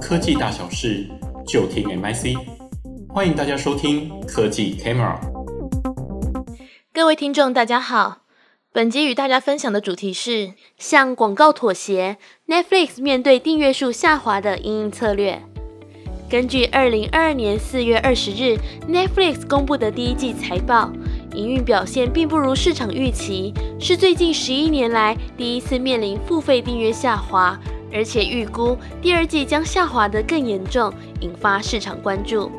科技大小事就听 MIC，欢迎大家收听科技 Camera。各位听众，大家好。本集与大家分享的主题是向广告妥协，Netflix 面对订阅数下滑的因应策略。根据二零二二年四月二十日 Netflix 公布的第一季财报，营运表现并不如市场预期，是最近十一年来第一次面临付费订阅下滑，而且预估第二季将下滑得更严重，引发市场关注。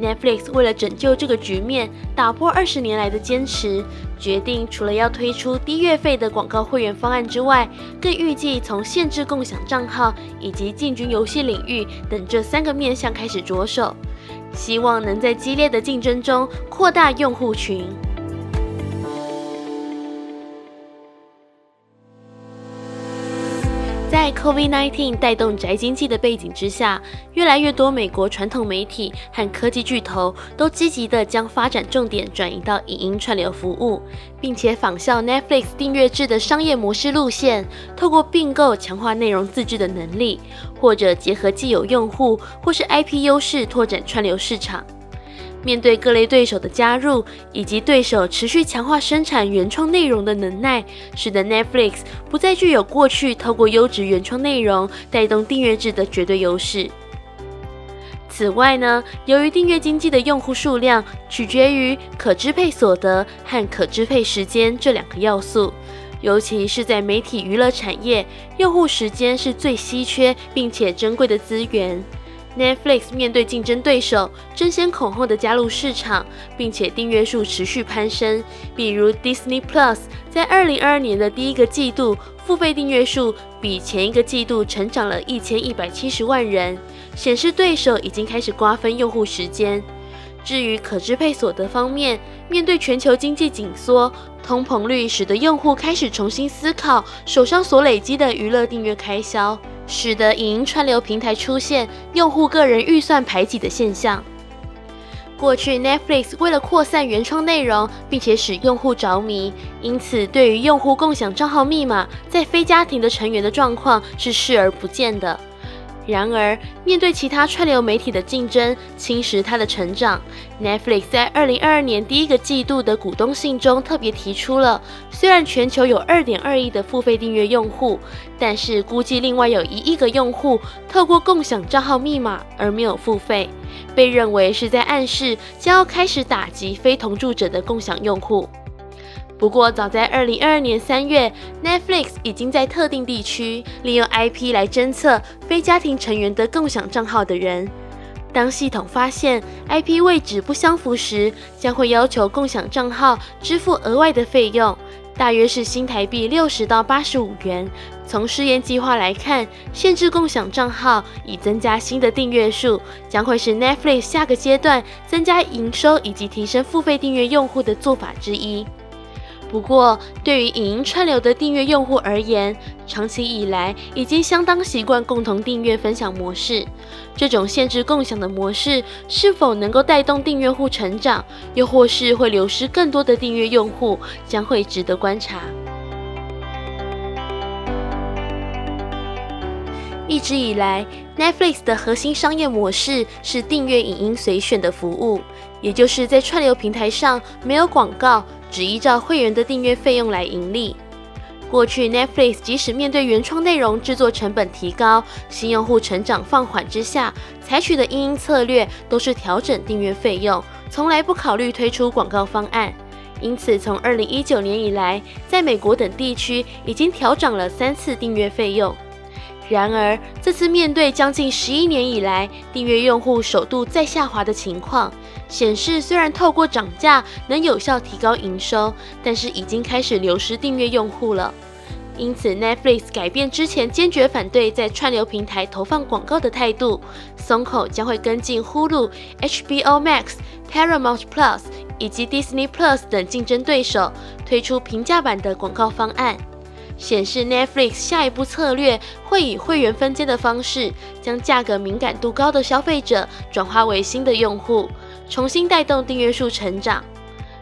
Netflix 为了拯救这个局面，打破二十年来的坚持，决定除了要推出低月费的广告会员方案之外，更预计从限制共享账号以及进军游戏领域等这三个面向开始着手，希望能在激烈的竞争中扩大用户群。COVID-19 带动宅经济的背景之下，越来越多美国传统媒体和科技巨头都积极地将发展重点转移到影音串流服务，并且仿效 Netflix 订阅制的商业模式路线，透过并购强化内容自制的能力，或者结合既有用户或是 IP 优势拓展串流市场。面对各类对手的加入，以及对手持续强化生产原创内容的能耐，使得 Netflix 不再具有过去透过优质原创内容带动订阅制的绝对优势。此外呢，由于订阅经济的用户数量取决于可支配所得和可支配时间这两个要素，尤其是在媒体娱乐产业，用户时间是最稀缺并且珍贵的资源。Netflix 面对竞争对手争先恐后的加入市场，并且订阅数持续攀升，比如 Disney Plus 在二零二二年的第一个季度付费订阅数比前一个季度成长了一千一百七十万人，显示对手已经开始瓜分用户时间。至于可支配所得方面，面对全球经济紧缩，通膨率使得用户开始重新思考手上所累积的娱乐订阅开销，使得影音串流平台出现用户个人预算排挤的现象。过去 Netflix 为了扩散原创内容，并且使用户着迷，因此对于用户共享账号密码在非家庭的成员的状况是视而不见的。然而，面对其他串流媒体的竞争侵蚀它的成长，Netflix 在二零二二年第一个季度的股东信中特别提出了，虽然全球有二点二亿的付费订阅用户，但是估计另外有一亿个用户透过共享账号密码而没有付费，被认为是在暗示将要开始打击非同住者的共享用户。不过，早在二零二二年三月，Netflix 已经在特定地区利用 IP 来侦测非家庭成员的共享账号的人。当系统发现 IP 位置不相符时，将会要求共享账号支付额外的费用，大约是新台币六十到八十五元。从试验计划来看，限制共享账号以增加新的订阅数，将会是 Netflix 下个阶段增加营收以及提升付费订阅用户的做法之一。不过，对于影音串流的订阅用户而言，长期以来已经相当习惯共同订阅分享模式。这种限制共享的模式是否能够带动订阅户成长，又或是会流失更多的订阅用户，将会值得观察。一直以来，Netflix 的核心商业模式是订阅影音随选的服务，也就是在串流平台上没有广告。只依照会员的订阅费用来盈利。过去，Netflix 即使面对原创内容制作成本提高、新用户成长放缓之下，采取的因应策略都是调整订阅费用，从来不考虑推出广告方案。因此，从二零一九年以来，在美国等地区已经调涨了三次订阅费用。然而，这次面对将近十一年以来订阅用户首度再下滑的情况，显示虽然透过涨价能有效提高营收，但是已经开始流失订阅用户了。因此，Netflix 改变之前坚决反对在串流平台投放广告的态度，松口将会跟进 Hulu、HBO Max、Paramount Plus 以及 Disney Plus 等竞争对手，推出平价版的广告方案。显示 Netflix 下一步策略会以会员分阶的方式，将价格敏感度高的消费者转化为新的用户，重新带动订阅数成长。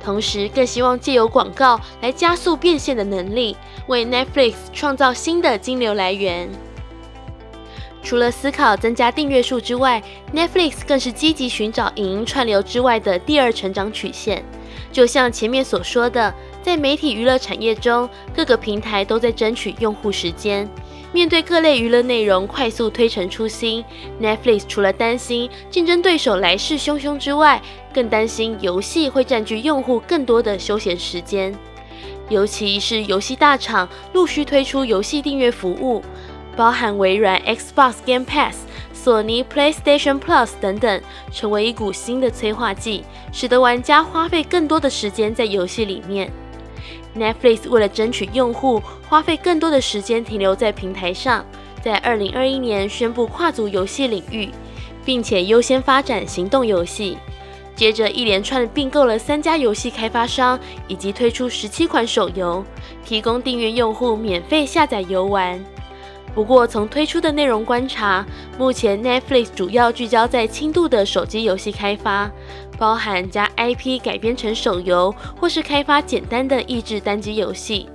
同时，更希望借由广告来加速变现的能力，为 Netflix 创造新的金流来源。除了思考增加订阅数之外，Netflix 更是积极寻找影音串流之外的第二成长曲线。就像前面所说的，在媒体娱乐产业中，各个平台都在争取用户时间。面对各类娱乐内容快速推陈出新，Netflix 除了担心竞争对手来势汹汹之外，更担心游戏会占据用户更多的休闲时间。尤其是游戏大厂陆续推出游戏订阅服务，包含微软 Xbox Game Pass、索尼 PlayStation Plus 等等，成为一股新的催化剂，使得玩家花费更多的时间在游戏里面。Netflix 为了争取用户，花费更多的时间停留在平台上，在二零二一年宣布跨足游戏领域，并且优先发展行动游戏。接着一连串并购了三家游戏开发商，以及推出十七款手游，提供订阅用户免费下载游玩。不过从推出的内容观察，目前 Netflix 主要聚焦在轻度的手机游戏开发。包含将 IP 改编成手游，或是开发简单的益智单机游戏。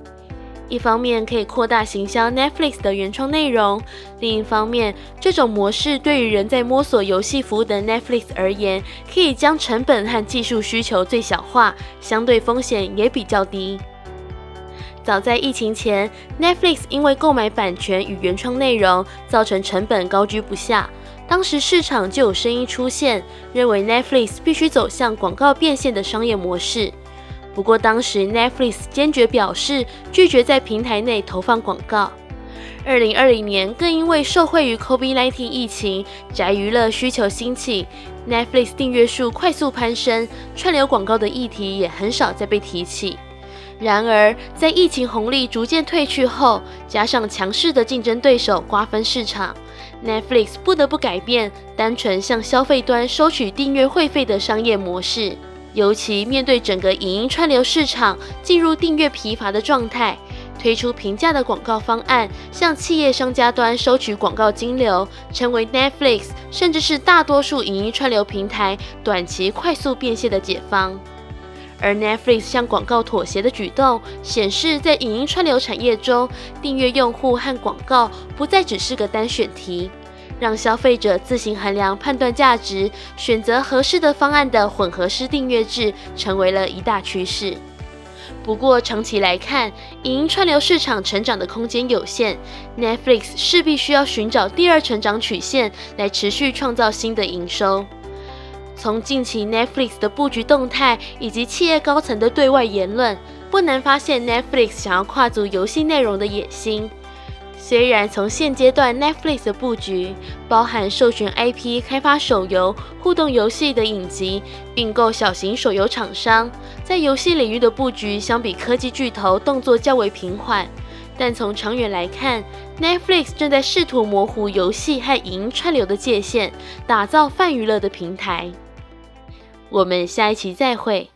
一方面可以扩大行销 Netflix 的原创内容，另一方面，这种模式对于仍在摸索游戏服务的 Netflix 而言，可以将成本和技术需求最小化，相对风险也比较低。早在疫情前，Netflix 因为购买版权与原创内容，造成成本高居不下。当时市场就有声音出现，认为 Netflix 必须走向广告变现的商业模式。不过当时 Netflix 坚决表示拒绝在平台内投放广告。二零二零年更因为受惠于 COVID-19 疫情，宅娱乐需求兴起，Netflix 订阅数快速攀升，串流广告的议题也很少再被提起。然而，在疫情红利逐渐退去后，加上强势的竞争对手瓜分市场，Netflix 不得不改变单纯向消费端收取订阅会费的商业模式。尤其面对整个影音串流市场进入订阅疲乏的状态，推出平价的广告方案，向企业商家端收取广告金流，成为 Netflix 甚至是大多数影音串流平台短期快速变现的解方。而 Netflix 向广告妥协的举动，显示在影音串流产业中，订阅用户和广告不再只是个单选题，让消费者自行衡量判断价值，选择合适的方案的混合式订阅制，成为了一大趋势。不过长期来看，影音串流市场成长的空间有限，Netflix 势必需要寻找第二成长曲线，来持续创造新的营收。从近期 Netflix 的布局动态以及企业高层的对外言论，不难发现 Netflix 想要跨足游戏内容的野心。虽然从现阶段 Netflix 的布局包含授权 IP、开发手游、互动游戏的影集，并购小型手游厂商，在游戏领域的布局相比科技巨头动作较为平缓，但从长远来看，Netflix 正在试图模糊游戏和影音串流的界限，打造泛娱乐的平台。我们下一期再会。